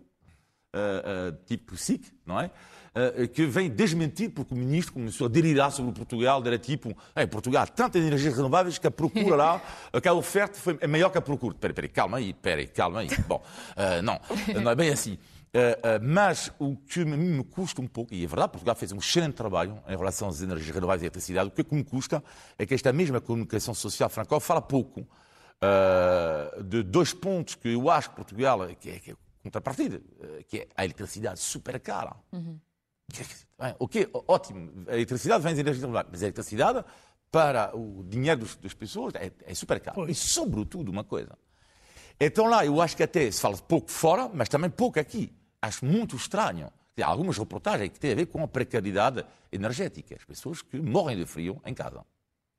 tipo SIC, não é? Eh, que vem desmentir, porque o ministro começou a delirar sobre Portugal, era tipo, é, Portugal há tantas energias renováveis que a procura lá, que a oferta foi, é maior que a procura. Espera, espera, calma aí, espera, calma aí. Bom, uh, não, não é bem assim. Uh, uh, mas o que me, custa um pouco, e é verdade, Portugal fez um excelente trabalho em relação às energias renováveis e à eletricidade, o que, é que me custa é que esta mesma comunicação social francófona fala pouco de dois pontos que eu acho que Portugal, que é, que é contrapartida, que é a eletricidade super cara. Uhum. Ok, ótimo. A eletricidade vem das energias renováveis, mas a eletricidade para o dinheiro das pessoas é, é super caro. Pois. E, sobretudo, uma coisa. Então, lá, eu acho que até se fala pouco fora, mas também pouco aqui. Acho muito estranho. Há algumas reportagens que têm a ver com a precariedade energética. As pessoas que morrem de frio em casa.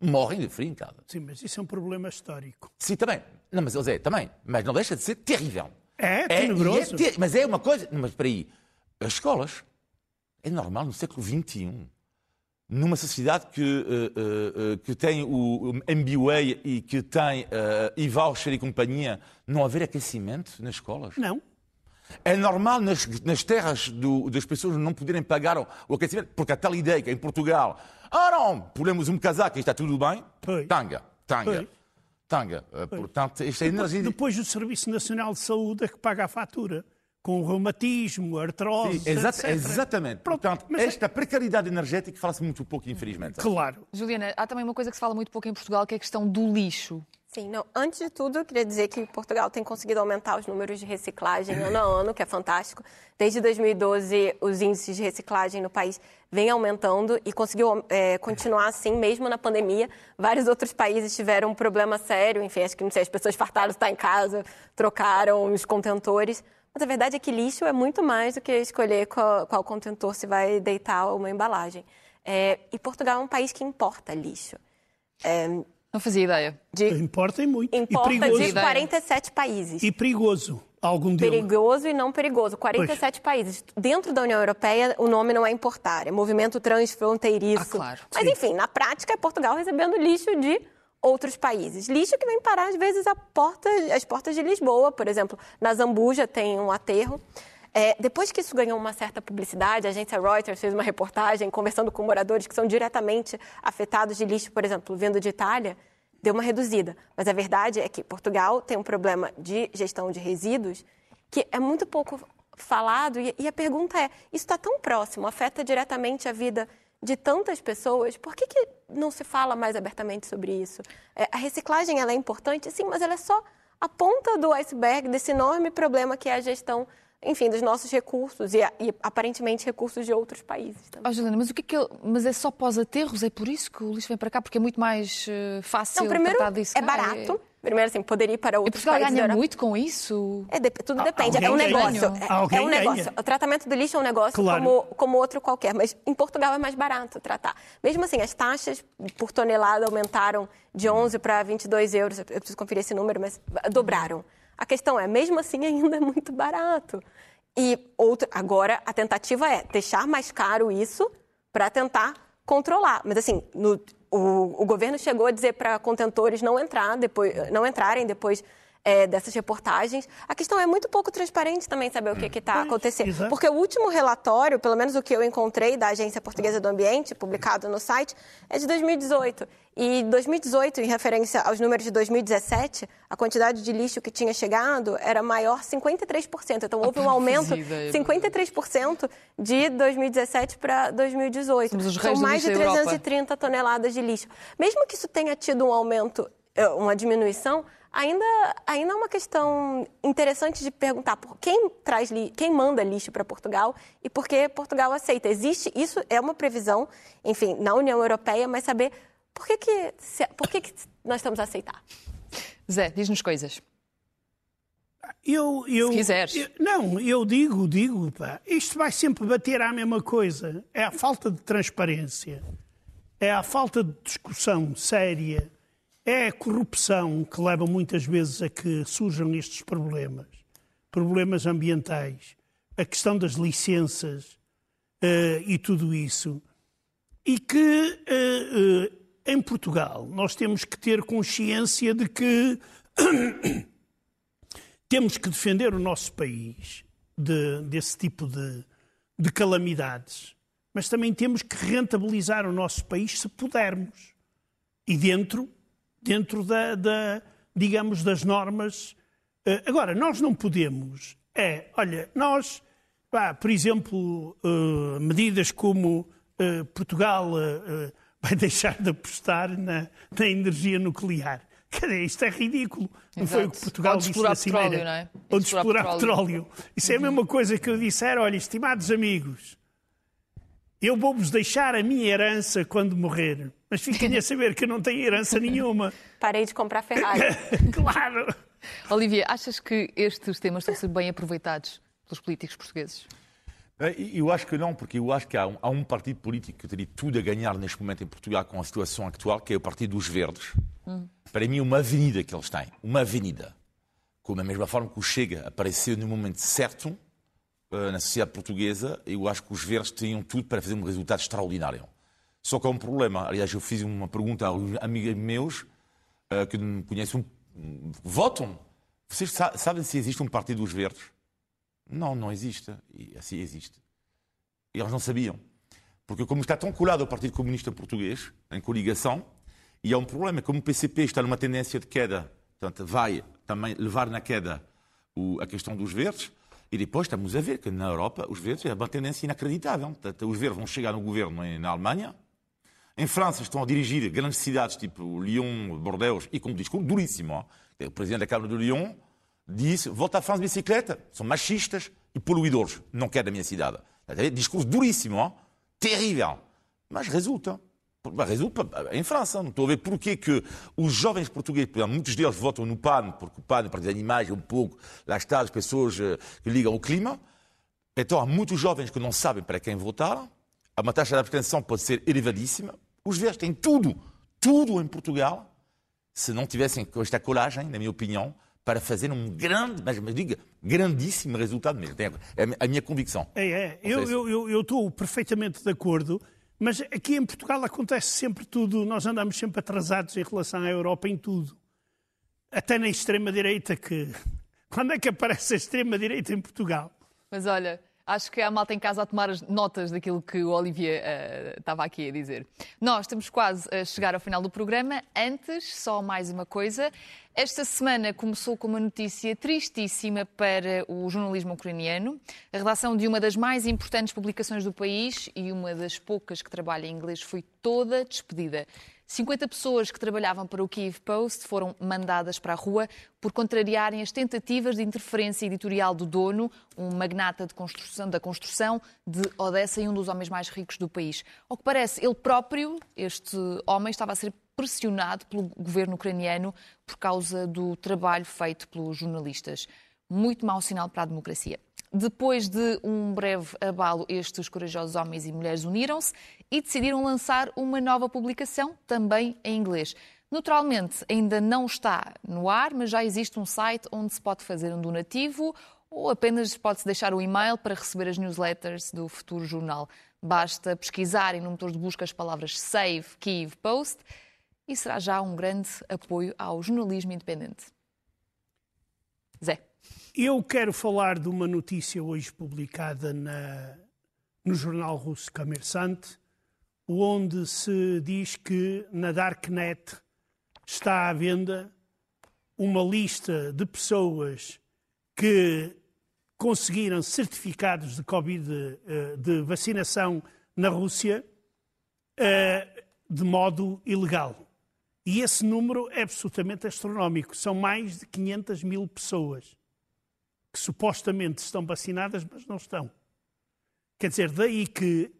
Morrem de frio em casa. Sim, mas isso é um problema histórico. Sim, também. Não, mas, José, também. Mas não deixa de ser terrível. É, é tenebroso. É, é ter... Mas é uma coisa... Mas, espera aí. As escolas é normal no século XXI, numa sociedade que, uh, uh, que tem o MBA e que tem uh, e-voucher e companhia, não haver aquecimento nas escolas? Não. É normal nas, nas terras do, das pessoas não poderem pagar o, o, aquecimento, porque a tal ideia que em Portugal, ah não, pulemos um casaco e está tudo bem, tanga, tanga. Tanga. Portanto, esta é energia... Depois o Serviço Nacional de Saúde é que paga a fatura com reumatismo, artrose, Sim, exata, Exatamente. Pronto, Portanto, mas... É- esta precariedade energética fala-se muito pouco, infelizmente. Claro. Juliana, há também uma coisa que se fala muito pouco em Portugal, que é a questão do lixo. Sim, não. Antes de tudo, eu queria dizer que Portugal tem conseguido aumentar os números de reciclagem ano a ano, que é fantástico. Desde 2012, os índices de reciclagem no país vêm aumentando e conseguiu é, continuar assim, mesmo na pandemia. Vários outros países tiveram um problema sério, enfim, acho que não sei, as pessoas fartaram de estar em casa, trocaram os contentores. Mas a verdade é que lixo é muito mais do que escolher qual, qual contentor se vai deitar uma embalagem. É, e Portugal é um país que importa lixo. É, não fazia ideia. De, importa e muito. Importa e perigoso. de 47 países. E perigoso. Algum deles. Perigoso e não perigoso. 47 pois. países. Dentro da União Europeia, o nome não é importar, é movimento transfronteiriço. Ah, claro. Mas, Sim. enfim, na prática, é Portugal recebendo lixo de outros países. Lixo que vem parar, às vezes, a porta, as portas de Lisboa, por exemplo. Na Zambuja tem um aterro. É, depois que isso ganhou uma certa publicidade, a agência Reuters fez uma reportagem conversando com moradores que são diretamente afetados de lixo, por exemplo, vindo de Itália, deu uma reduzida. Mas a verdade é que Portugal tem um problema de gestão de resíduos que é muito pouco falado e, e a pergunta é: isso está tão próximo, afeta diretamente a vida de tantas pessoas, por que, que não se fala mais abertamente sobre isso? É, a reciclagem ela é importante, sim, mas ela é só a ponta do iceberg desse enorme problema que é a gestão enfim, dos nossos recursos e, e, aparentemente recursos de outros países. Também. Oh, Juliana, mas o que é que ele, mas é só pós-aterros? É por isso que o lixo vem para cá? Porque é muito mais uh, fácil Não, primeiro, tratar disso? É barato. É... Primeiro, assim, poderia ir para outros e Portugal países. ganha muito com isso? É, de, tudo depende. é um negócio. É, é, um negócio. Ganha. O tratamento do lixo é um negócio claro. como, como outro qualquer. Mas em Portugal é mais barato tratar. Mesmo assim, as taxas por tonelada aumentaram de 11 para 22 euros. Eu preciso conferir esse número, mas dobraram. A questão é, mesmo assim, ainda é muito barato. E outro, agora a tentativa é deixar mais caro isso para tentar controlar. Mas assim, no, o, o, governo chegou a dizer para contentores não entrar depois, não entrarem depois é, dessas reportagens. A questão é muito pouco transparente também saber o que está acontecendo. Porque o último relatório, pelo menos o que eu encontrei da Agência Portuguesa do Ambiente, publicado no site, é de 2018. E 2018, em referência aos números de 2017, a quantidade de lixo que tinha chegado era maior 53%. Então houve um aumento 53% de 2017 para 2018. São mais de 330 toneladas de lixo. Mesmo que isso tenha tido um aumento, uma diminuição, ainda, ainda é uma questão interessante de perguntar por quem traz quem manda lixo para Portugal e por que Portugal aceita. Existe isso é uma previsão, enfim, na União Europeia, mas saber por que que, por que, que nós estamos a aceitar. Zé, diz-nos coisas. Eu, eu, Se quiseres. Eu, não, eu digo, digo, pá, isto vai sempre bater à mesma coisa. É a falta de transparência, é a falta de discussão séria é a corrupção que leva muitas vezes a que surjam estes problemas, problemas ambientais, a questão das licenças uh, e tudo isso. E que uh, uh, em Portugal nós temos que ter consciência de que temos que defender o nosso país de, desse tipo de, de calamidades, mas também temos que rentabilizar o nosso país se pudermos. E dentro dentro da, da digamos, das normas. Eh, agora, nós não podemos, é, olha, nós, pá, por exemplo, uh, medidas como uh, Portugal uh, vai deixar de apostar na, na energia nuclear. Dizer, isto é ridículo. Não foi o que Portugal Ou disse na Cimeira. Petróleo, não é? Ou de explorar petróleo. petróleo. Isso é a mesma coisa que eu disser, olha, estimados amigos, eu vou-vos deixar a minha herança quando morrer. Mas fiquem a saber que eu não tenho herança nenhuma. Parei de comprar Ferrari. claro. Olivia, achas que estes temas estão a ser bem aproveitados pelos políticos portugueses? Eu acho que não, porque eu acho que há um, há um, partido político que teria tudo a ganhar neste momento em Portugal com a situação atual, que é o Partido dos Verdes. Hum. Para mim, uma avenida que eles têm, uma avenida. Como da mesma forma que o Chega apareceu no momento certo, eh, na sociedade portuguesa, eu acho que os verdes tinham tudo para fazer um resultado extraordinário. Só que há um problema. Aliás, eu fiz uma pergunta a amigos meus uh, que me conhecem. Votam. Vocês sabem se existe um Partido dos Verdes? Não, não existe. E assim existe. E eles não sabiam. Porque como está tão colado ao Partido Comunista Português, em coligação, e há um problema, como o PCP está numa tendência de queda, portanto, vai também levar na queda o, a questão dos verdes, e depois estamos a ver que na Europa os verdes é uma tendência inacreditável. Os verdes vão chegar no governo na Alemanha. Em França estão a dirigir grandes cidades tipo Lyon, Bordeaux, e com um discurso duríssimo. O presidente da Câmara de Lyon disse: volta à France de bicicleta. São machistas e poluidores. Não quero da minha cidade. Discurso duríssimo, terrível. Mas resulta. Resulta em França. Não estou a ver porquê que os jovens portugueses, muitos deles votam no PAN, porque o PAN, para os animais, é um pouco, lá está, as pessoas eh, que ligam ao clima. Então há muitos jovens que não sabem para quem votar. Uma taxa de abstenção pode ser elevadíssima. Os verdes têm tudo, tudo em Portugal, se não tivessem esta colagem, na minha opinião, para fazer um grande, mas, mas diga, grandíssimo resultado mesmo. É a minha convicção. É, é. Eu, eu, eu estou perfeitamente de acordo. Mas aqui em Portugal acontece sempre tudo, nós andamos sempre atrasados em relação à Europa em tudo. Até na extrema-direita, que. Quando é que aparece a extrema-direita em Portugal? Mas olha, Acho que há malta em casa a tomar as notas daquilo que o Olivier uh, estava aqui a dizer. Nós estamos quase a chegar ao final do programa. Antes, só mais uma coisa. Esta semana começou com uma notícia tristíssima para o jornalismo ucraniano. A redação de uma das mais importantes publicações do país e uma das poucas que trabalha em inglês foi toda despedida. 50 pessoas que trabalhavam para o Kiev Post foram mandadas para a rua por contrariarem as tentativas de interferência editorial do dono, um magnata de construção, da construção de Odessa e um dos homens mais ricos do país. Ao que parece, ele próprio, este homem, estava a ser pressionado pelo governo ucraniano por causa do trabalho feito pelos jornalistas. Muito mau sinal para a democracia. Depois de um breve abalo, estes corajosos homens e mulheres uniram-se e decidiram lançar uma nova publicação, também em inglês. Naturalmente, ainda não está no ar, mas já existe um site onde se pode fazer um donativo ou apenas pode-se deixar o e-mail para receber as newsletters do futuro jornal. Basta pesquisarem no motor de busca as palavras Save Kiev Post e será já um grande apoio ao jornalismo independente. Zé. Eu quero falar de uma notícia hoje publicada na, no jornal russo Kommersant, onde se diz que na Darknet está à venda uma lista de pessoas que conseguiram certificados de Covid, eh, de vacinação na Rússia, eh, de modo ilegal. E esse número é absolutamente astronómico. São mais de 500 mil pessoas que supostamente estão vacinadas, mas não estão. Quer dizer, daí que,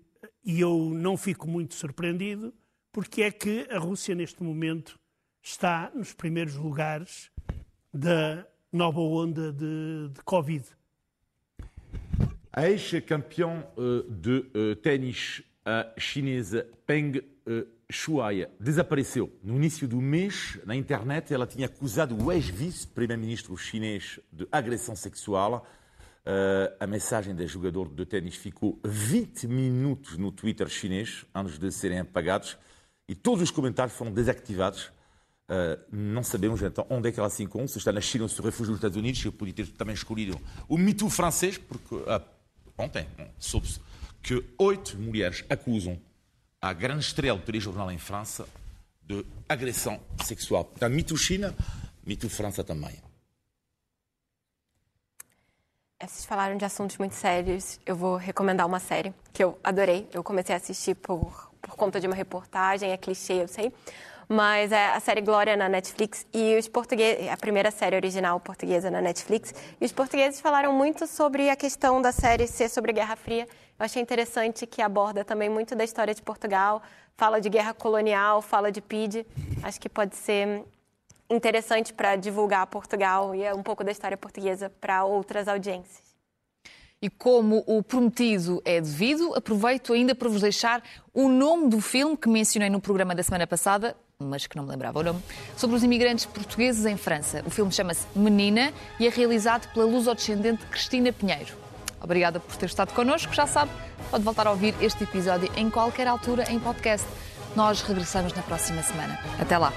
e eu não fico muito surpreendido, porque é que a Rússia, neste momento, está nos primeiros lugares da nova onda de, de Covid. A ex-campeão uh, de uh, ténis chinesa Peng uh, Shuai desapareceu. No início do mês, na internet, ela tinha acusado o ex-vice-primeiro-ministro chinês de agressão sexual. Uh, a mensagem da jogador de ténis ficou 20 minutos no Twitter chinês antes de serem apagados e todos os comentários foram desativados. Uh, não sabemos então onde é que ela se encontra, se está na China ou se refugia nos Estados Unidos. Eu podia ter também escolhido o mito francês, porque uh, ontem soube-se que oito mulheres acusam a grande estrela do telejornal em França de agressão sexual. Portanto, mito China, mito França também. Vocês falaram de assuntos muito sérios. Eu vou recomendar uma série que eu adorei. Eu comecei a assistir por, por conta de uma reportagem, é clichê, eu sei. Mas é a série Glória na Netflix e os portugueses, a primeira série original portuguesa na Netflix, e os portugueses falaram muito sobre a questão da série ser sobre Guerra Fria eu achei interessante que aborda também muito da história de Portugal, fala de guerra colonial, fala de PID. Acho que pode ser interessante para divulgar Portugal e um pouco da história portuguesa para outras audiências. E como o prometido é devido, aproveito ainda para vos deixar o nome do filme que mencionei no programa da semana passada, mas que não me lembrava o nome, sobre os imigrantes portugueses em França. O filme chama-se Menina e é realizado pela luso-descendente Cristina Pinheiro. Obrigada por ter estado connosco. Já sabe, pode voltar a ouvir este episódio em qualquer altura em podcast. Nós regressamos na próxima semana. Até lá.